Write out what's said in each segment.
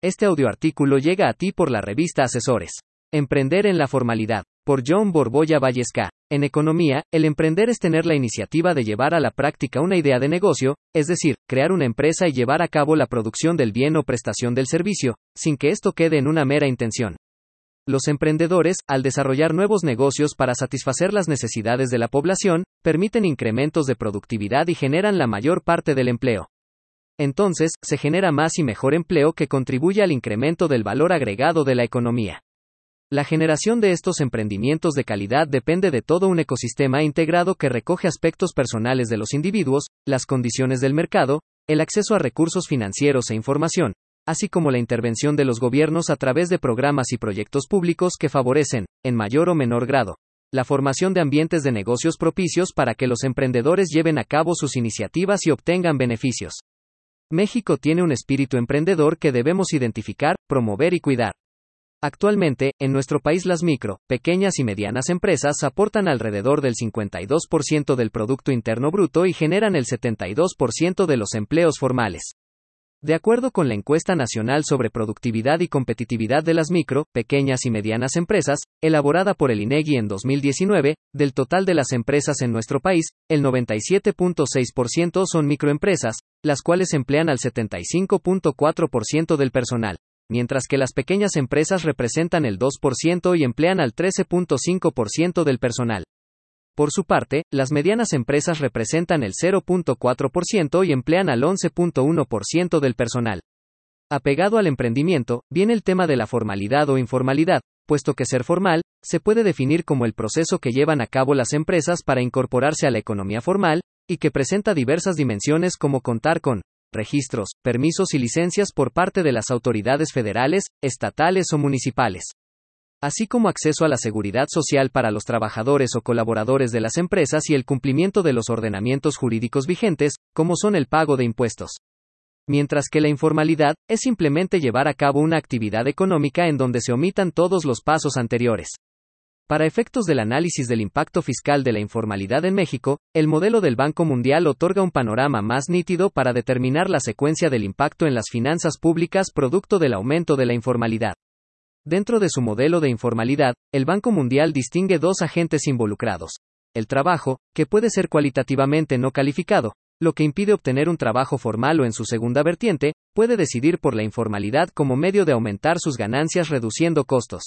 Este audioartículo llega a ti por la revista Asesores. Emprender en la formalidad. Por John Borboya Vallesca. En economía, el emprender es tener la iniciativa de llevar a la práctica una idea de negocio, es decir, crear una empresa y llevar a cabo la producción del bien o prestación del servicio, sin que esto quede en una mera intención. Los emprendedores, al desarrollar nuevos negocios para satisfacer las necesidades de la población, permiten incrementos de productividad y generan la mayor parte del empleo. Entonces, se genera más y mejor empleo que contribuye al incremento del valor agregado de la economía. La generación de estos emprendimientos de calidad depende de todo un ecosistema integrado que recoge aspectos personales de los individuos, las condiciones del mercado, el acceso a recursos financieros e información, así como la intervención de los gobiernos a través de programas y proyectos públicos que favorecen, en mayor o menor grado, la formación de ambientes de negocios propicios para que los emprendedores lleven a cabo sus iniciativas y obtengan beneficios. México tiene un espíritu emprendedor que debemos identificar, promover y cuidar. Actualmente, en nuestro país las micro, pequeñas y medianas empresas aportan alrededor del 52% del Producto Interno Bruto y generan el 72% de los empleos formales. De acuerdo con la encuesta nacional sobre productividad y competitividad de las micro, pequeñas y medianas empresas, elaborada por el INEGI en 2019, del total de las empresas en nuestro país, el 97.6% son microempresas, las cuales emplean al 75.4% del personal, mientras que las pequeñas empresas representan el 2% y emplean al 13.5% del personal. Por su parte, las medianas empresas representan el 0.4% y emplean al 11.1% del personal. Apegado al emprendimiento, viene el tema de la formalidad o informalidad, puesto que ser formal, se puede definir como el proceso que llevan a cabo las empresas para incorporarse a la economía formal, y que presenta diversas dimensiones como contar con registros, permisos y licencias por parte de las autoridades federales, estatales o municipales así como acceso a la seguridad social para los trabajadores o colaboradores de las empresas y el cumplimiento de los ordenamientos jurídicos vigentes, como son el pago de impuestos. Mientras que la informalidad es simplemente llevar a cabo una actividad económica en donde se omitan todos los pasos anteriores. Para efectos del análisis del impacto fiscal de la informalidad en México, el modelo del Banco Mundial otorga un panorama más nítido para determinar la secuencia del impacto en las finanzas públicas producto del aumento de la informalidad. Dentro de su modelo de informalidad, el Banco Mundial distingue dos agentes involucrados. El trabajo, que puede ser cualitativamente no calificado, lo que impide obtener un trabajo formal o en su segunda vertiente, puede decidir por la informalidad como medio de aumentar sus ganancias reduciendo costos.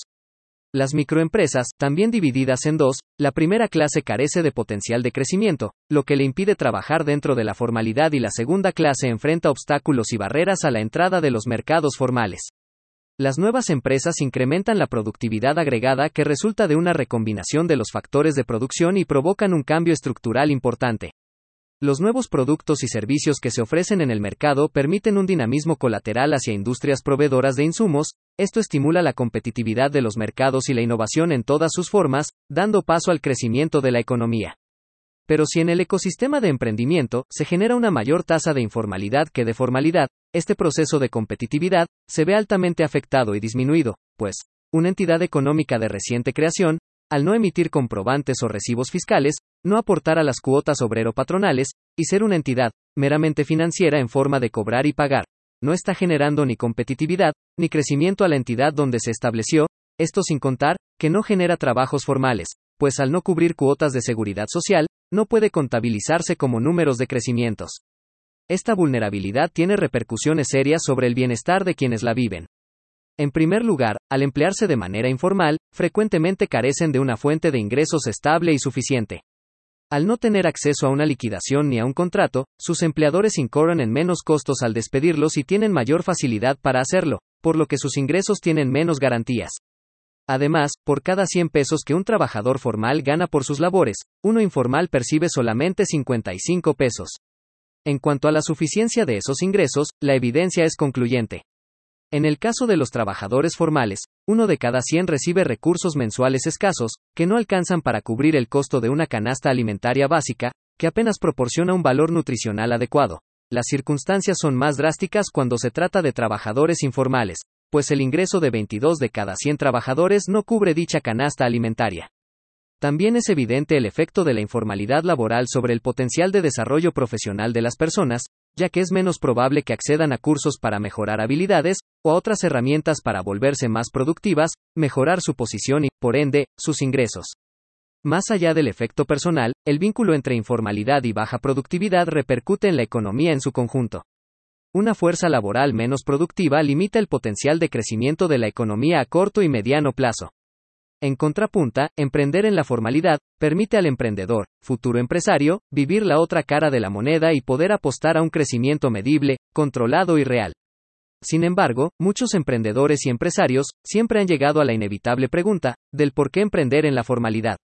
Las microempresas, también divididas en dos, la primera clase carece de potencial de crecimiento, lo que le impide trabajar dentro de la formalidad y la segunda clase enfrenta obstáculos y barreras a la entrada de los mercados formales. Las nuevas empresas incrementan la productividad agregada que resulta de una recombinación de los factores de producción y provocan un cambio estructural importante. Los nuevos productos y servicios que se ofrecen en el mercado permiten un dinamismo colateral hacia industrias proveedoras de insumos, esto estimula la competitividad de los mercados y la innovación en todas sus formas, dando paso al crecimiento de la economía. Pero si en el ecosistema de emprendimiento se genera una mayor tasa de informalidad que de formalidad, este proceso de competitividad se ve altamente afectado y disminuido, pues, una entidad económica de reciente creación, al no emitir comprobantes o recibos fiscales, no aportar a las cuotas obrero-patronales, y ser una entidad meramente financiera en forma de cobrar y pagar, no está generando ni competitividad, ni crecimiento a la entidad donde se estableció, esto sin contar, que no genera trabajos formales, pues al no cubrir cuotas de seguridad social, no puede contabilizarse como números de crecimientos. Esta vulnerabilidad tiene repercusiones serias sobre el bienestar de quienes la viven. En primer lugar, al emplearse de manera informal, frecuentemente carecen de una fuente de ingresos estable y suficiente. Al no tener acceso a una liquidación ni a un contrato, sus empleadores incurren en menos costos al despedirlos y tienen mayor facilidad para hacerlo, por lo que sus ingresos tienen menos garantías. Además, por cada 100 pesos que un trabajador formal gana por sus labores, uno informal percibe solamente 55 pesos. En cuanto a la suficiencia de esos ingresos, la evidencia es concluyente. En el caso de los trabajadores formales, uno de cada 100 recibe recursos mensuales escasos, que no alcanzan para cubrir el costo de una canasta alimentaria básica, que apenas proporciona un valor nutricional adecuado. Las circunstancias son más drásticas cuando se trata de trabajadores informales, pues el ingreso de 22 de cada 100 trabajadores no cubre dicha canasta alimentaria. También es evidente el efecto de la informalidad laboral sobre el potencial de desarrollo profesional de las personas, ya que es menos probable que accedan a cursos para mejorar habilidades, o a otras herramientas para volverse más productivas, mejorar su posición y, por ende, sus ingresos. Más allá del efecto personal, el vínculo entre informalidad y baja productividad repercute en la economía en su conjunto. Una fuerza laboral menos productiva limita el potencial de crecimiento de la economía a corto y mediano plazo. En contrapunta, emprender en la formalidad permite al emprendedor, futuro empresario, vivir la otra cara de la moneda y poder apostar a un crecimiento medible, controlado y real. Sin embargo, muchos emprendedores y empresarios siempre han llegado a la inevitable pregunta del por qué emprender en la formalidad.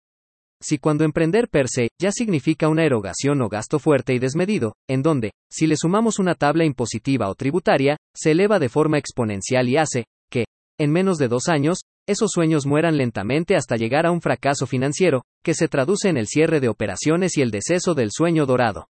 Si cuando emprender per se ya significa una erogación o gasto fuerte y desmedido, en donde, si le sumamos una tabla impositiva o tributaria, se eleva de forma exponencial y hace que, en menos de dos años, esos sueños mueran lentamente hasta llegar a un fracaso financiero, que se traduce en el cierre de operaciones y el deceso del sueño dorado.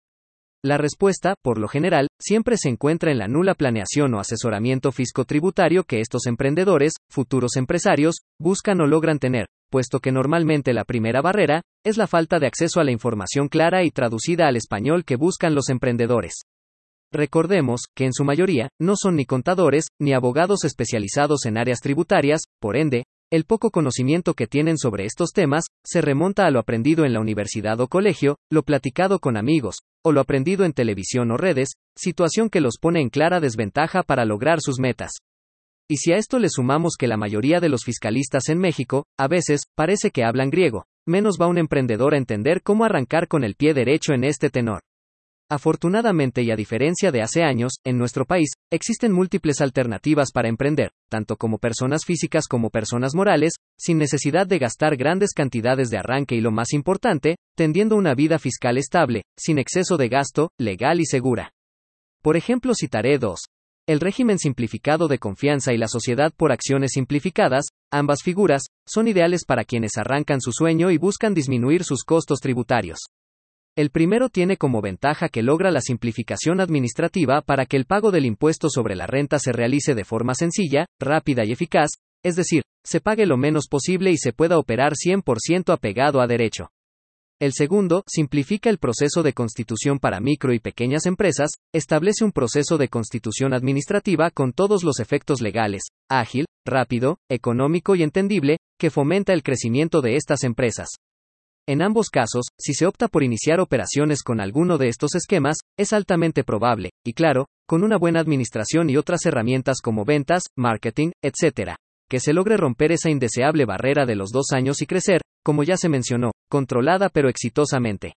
La respuesta, por lo general, siempre se encuentra en la nula planeación o asesoramiento fisco-tributario que estos emprendedores, futuros empresarios, buscan o logran tener, puesto que normalmente la primera barrera es la falta de acceso a la información clara y traducida al español que buscan los emprendedores. Recordemos que en su mayoría no son ni contadores, ni abogados especializados en áreas tributarias, por ende, el poco conocimiento que tienen sobre estos temas se remonta a lo aprendido en la universidad o colegio, lo platicado con amigos, o lo aprendido en televisión o redes, situación que los pone en clara desventaja para lograr sus metas. Y si a esto le sumamos que la mayoría de los fiscalistas en México, a veces, parece que hablan griego, menos va un emprendedor a entender cómo arrancar con el pie derecho en este tenor. Afortunadamente y a diferencia de hace años, en nuestro país, existen múltiples alternativas para emprender, tanto como personas físicas como personas morales, sin necesidad de gastar grandes cantidades de arranque y lo más importante, tendiendo una vida fiscal estable, sin exceso de gasto, legal y segura. Por ejemplo, citaré dos. El régimen simplificado de confianza y la sociedad por acciones simplificadas, ambas figuras, son ideales para quienes arrancan su sueño y buscan disminuir sus costos tributarios. El primero tiene como ventaja que logra la simplificación administrativa para que el pago del impuesto sobre la renta se realice de forma sencilla, rápida y eficaz, es decir, se pague lo menos posible y se pueda operar 100% apegado a derecho. El segundo, simplifica el proceso de constitución para micro y pequeñas empresas, establece un proceso de constitución administrativa con todos los efectos legales, ágil, rápido, económico y entendible, que fomenta el crecimiento de estas empresas. En ambos casos, si se opta por iniciar operaciones con alguno de estos esquemas, es altamente probable, y claro, con una buena administración y otras herramientas como ventas, marketing, etc., que se logre romper esa indeseable barrera de los dos años y crecer, como ya se mencionó, controlada pero exitosamente.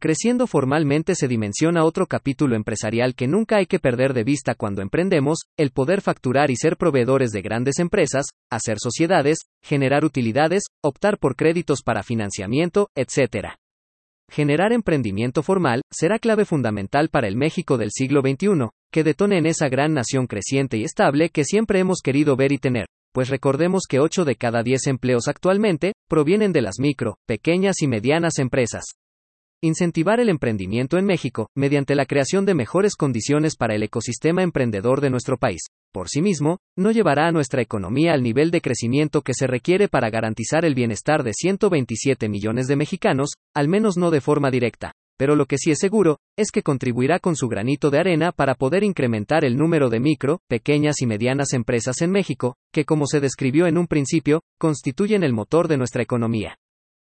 Creciendo formalmente se dimensiona otro capítulo empresarial que nunca hay que perder de vista cuando emprendemos, el poder facturar y ser proveedores de grandes empresas, hacer sociedades, generar utilidades, optar por créditos para financiamiento, etc. Generar emprendimiento formal será clave fundamental para el México del siglo XXI, que detone en esa gran nación creciente y estable que siempre hemos querido ver y tener, pues recordemos que 8 de cada 10 empleos actualmente provienen de las micro, pequeñas y medianas empresas. Incentivar el emprendimiento en México, mediante la creación de mejores condiciones para el ecosistema emprendedor de nuestro país, por sí mismo, no llevará a nuestra economía al nivel de crecimiento que se requiere para garantizar el bienestar de 127 millones de mexicanos, al menos no de forma directa. Pero lo que sí es seguro, es que contribuirá con su granito de arena para poder incrementar el número de micro, pequeñas y medianas empresas en México, que como se describió en un principio, constituyen el motor de nuestra economía.